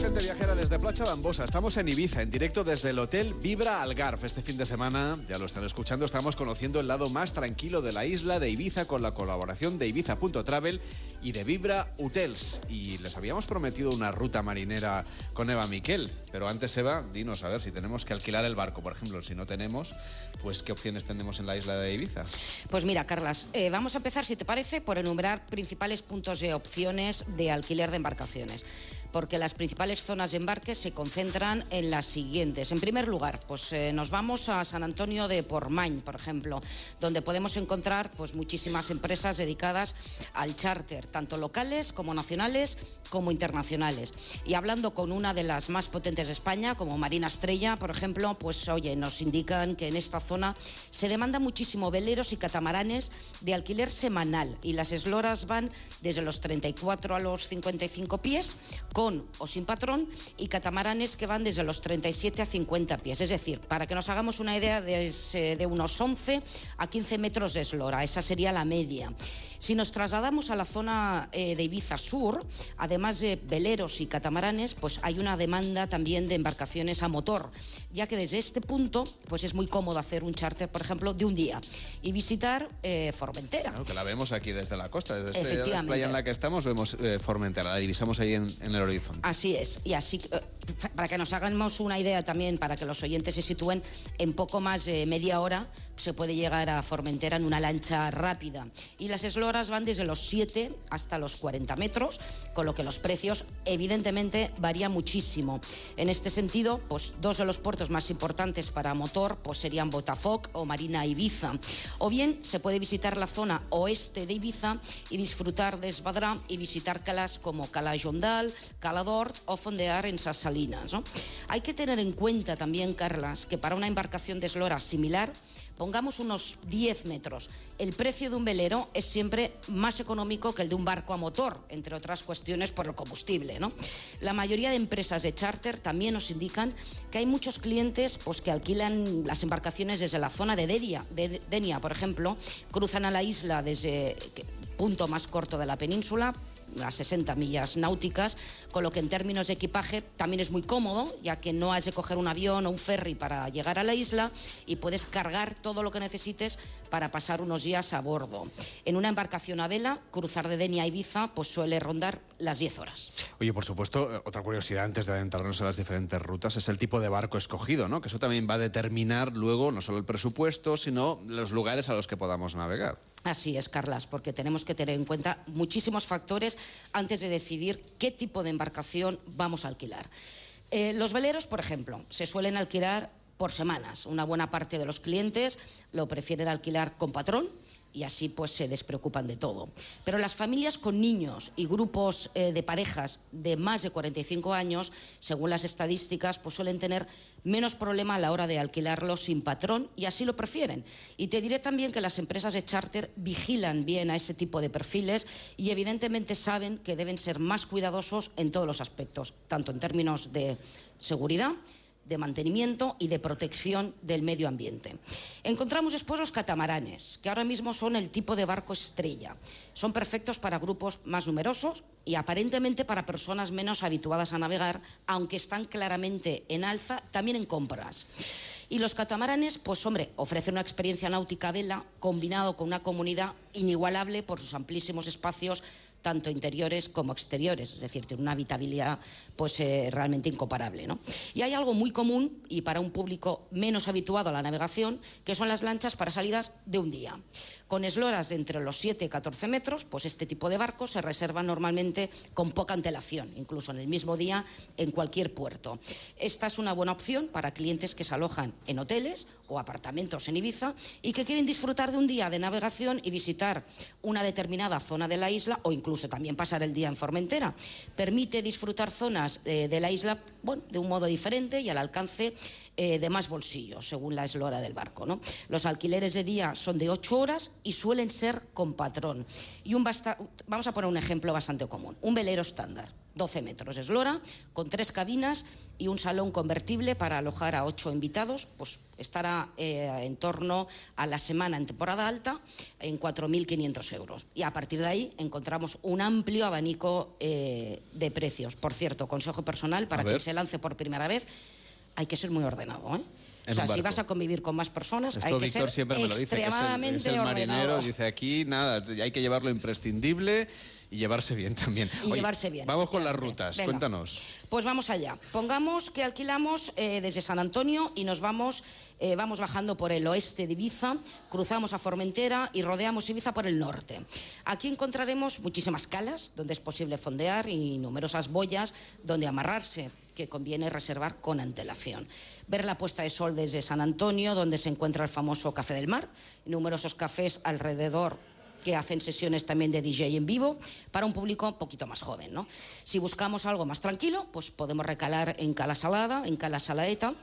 Gente viajera desde Placha Dambosa. Estamos en Ibiza, en directo desde el Hotel Vibra Algarve. Este fin de semana, ya lo están escuchando, estamos conociendo el lado más tranquilo de la isla de Ibiza con la colaboración de Ibiza.travel y de Vibra Hotels. Y les habíamos prometido una ruta marinera con Eva Miquel. Pero antes, Eva, dinos a ver si tenemos que alquilar el barco, por ejemplo. Si no tenemos, pues qué opciones tenemos en la isla de Ibiza. Pues mira, Carlas, eh, vamos a empezar, si te parece, por enumerar principales puntos de opciones de alquiler de embarcaciones. Porque las principales zonas de embarque se concentran en las siguientes. En primer lugar, pues eh, nos vamos a San Antonio de Portmany, por ejemplo, donde podemos encontrar pues muchísimas empresas dedicadas al charter, tanto locales como nacionales como internacionales. Y hablando con una de las más potentes de España, como Marina Estrella, por ejemplo, pues oye, nos indican que en esta zona se demanda muchísimo veleros y catamaranes de alquiler semanal y las esloras van desde los 34 a los 55 pies, con o sin patrón, y catamaranes que van desde los 37 a 50 pies. Es decir, para que nos hagamos una idea, de, de unos 11 a 15 metros de eslora, esa sería la media. Si nos trasladamos a la zona eh, de Ibiza Sur, además de veleros y catamaranes, pues hay una demanda también de embarcaciones a motor, ya que desde este punto pues es muy cómodo hacer un charter, por ejemplo, de un día y visitar eh, Formentera. Claro, que la vemos aquí desde la costa, desde la playa en la que estamos, vemos eh, Formentera, la divisamos ahí en, en, el horizonte. Así es, y así, para que nos hagamos una idea también, para que los oyentes se sitúen, en poco más de media hora se puede llegar a Formentera en una lancha rápida. Y las esloras van desde los 7 hasta los 40 metros, con lo que los precios evidentemente varían muchísimo. En este sentido, pues dos de los puertos más importantes para motor pues serían Botafoc o Marina Ibiza. O bien se puede visitar la zona oeste de Ibiza y disfrutar de Esbadrá y visitar calas como Cala Jondal, Calador o fondear en Sas Salinas. ¿no? Hay que tener en cuenta también, Carlas, que para una embarcación de eslora similar, pongamos unos 10 metros. El precio de un velero es siempre más económico que el de un barco a motor, entre otras cuestiones por el combustible. La mayoría de empresas de charter también nos indican que hay muchos clientes pues, que alquilan las embarcaciones desde la zona de Denia, de Denia, por ejemplo, cruzan a la isla desde punto más corto de la península, unas 60 millas náuticas, con lo que en términos de equipaje también es muy cómodo, ya que no has de coger un avión o un ferry para llegar a la isla y puedes cargar todo lo que necesites para pasar unos días a bordo. En una embarcación a vela, cruzar de Denia a Ibiza pues suele rondar las 10 horas. Oye, por supuesto, otra curiosidad antes de adentrarnos en las diferentes rutas es el tipo de barco escogido, ¿no? Que eso también va a determinar luego no solo el presupuesto, sino los lugares a los que podamos navegar. Así es, Carlas, porque tenemos que tener en cuenta muchísimos factores antes de decidir qué tipo de embarcación vamos a alquilar. Eh, los veleros, por ejemplo, se suelen alquilar por semanas. Una buena parte de los clientes lo prefieren alquilar con patrón y así pues se despreocupan de todo. Pero las familias con niños y grupos eh, de parejas de más de 45 años, según las estadísticas, pues suelen tener menos problema a la hora de alquilarlo sin patrón y así lo prefieren. Y te diré también que las empresas de charter vigilan bien a ese tipo de perfiles y evidentemente saben que deben ser más cuidadosos en todos los aspectos, tanto en términos de seguridad, de mantenimiento y de protección del medio ambiente. Encontramos después los catamaranes, que ahora mismo son el tipo de barco estrella. Son perfectos para grupos más numerosos y aparentemente para personas menos habituadas a navegar, aunque están claramente en alza también en compras. Y los catamaranes, pues hombre, ofrecen una experiencia náutica vela combinado con una comunidad inigualable por sus amplísimos espacios tanto interiores como exteriores, es decir, tiene una habitabilidad pues, eh, realmente incomparable. ¿no? Y hay algo muy común y para un público menos habituado a la navegación, que son las lanchas para salidas de un día. Con esloras de entre los 7 y 14 metros, pues este tipo de barcos se reservan normalmente con poca antelación, incluso en el mismo día en cualquier puerto. Esta es una buena opción para clientes que se alojan en hoteles o apartamentos en Ibiza y que quieren disfrutar de un día de navegación y visitar una determinada zona de la isla o incluso también pasar el día en Formentera. Permite disfrutar zonas eh, de la isla de un modo diferente y al alcance eh, de más bolsillos, según la eslora del barco. ¿no? Los alquileres de día son de 8 horas y suelen ser con patrón. Y un vamos a poner un ejemplo bastante común. Un velero estándar 12 metros eslora, con tres cabinas y un salón convertible para alojar a ocho invitados, pues estará eh, en torno a la semana en temporada alta en 4.500 euros. Y a partir de ahí encontramos un amplio abanico eh, de precios. Por cierto, consejo personal para que se lance por primera vez, hay que ser muy ordenado. ¿eh? O sea, si vas a convivir con más personas, hay que ser siempre me lo dice, extremadamente el, marinero, dice aquí, nada, hay que llevarlo imprescindible y llevarse bien también. Y llevarse bien. Vamos con las rutas, cuéntanos. Pues vamos allá. Pongamos que alquilamos eh, desde San Antonio y nos vamos, eh, vamos bajando por el oeste de Ibiza, cruzamos a Formentera y rodeamos Ibiza por el norte. Aquí encontraremos muchísimas calas donde es posible fondear y numerosas boyas donde amarrarse que conviene reservar con antelación. Ver la puesta de sol desde San Antonio, donde se encuentra el famoso Café del Mar, numerosos cafés alrededor que hacen sesiones también de DJ en vivo para un público un poquito más joven. ¿no? Si buscamos algo más tranquilo, pues podemos recalar en Cala Salada, en Cala Salaeta,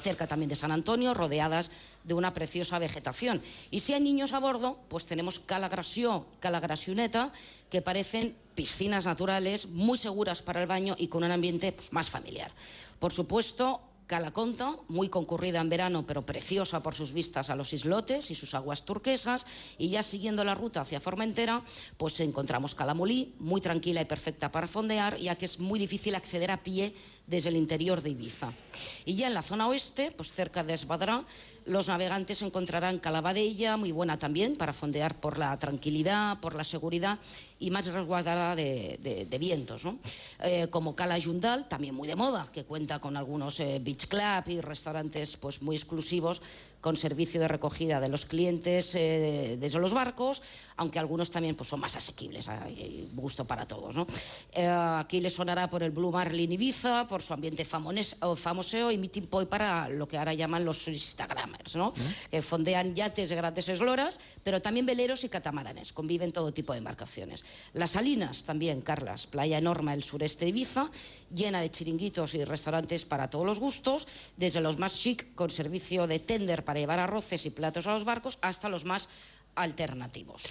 cerca también de San Antonio, rodeadas de una preciosa vegetación. Y si hay niños a bordo, pues tenemos Cala Grasió, Cala Grasioneta, que parecen piscinas naturales muy seguras para el baño y con un ambiente pues, más familiar. Por supuesto, Calaconta, muy concurrida en verano, pero preciosa por sus vistas a los islotes y sus aguas turquesas. Y ya siguiendo la ruta hacia Formentera, pues encontramos Calamolí, muy tranquila y perfecta para fondear, ya que es muy difícil acceder a pie desde el interior de Ibiza. Y ya en la zona oeste, pues cerca de Esbadra, los navegantes encontrarán Calabadella, muy buena también para fondear por la tranquilidad, por la seguridad y más resguardada de, vientos, eh, como Cala Yundal, también muy de moda, que cuenta con algunos eh, beach club y restaurantes pues, muy exclusivos con servicio de recogida de los clientes eh, desde los barcos, aunque algunos también pues, son más asequibles, hay gusto para todos. Eh, aquí les sonará por el Blue Marlin Ibiza, por su ambiente famoseo y meeting point para lo que ahora llaman los Instagramers, ¿no? que fondean yates de grandes esloras, pero también veleros y catamaranes, conviven todo tipo de embarcaciones. Las Salinas también, Carlas, playa enorme el sureste de Ibiza, llena de chiringuitos y restaurantes para todos los gustos, desde los más chic con servicio de tender para llevar arroces y platos a los barcos hasta los más alternativos.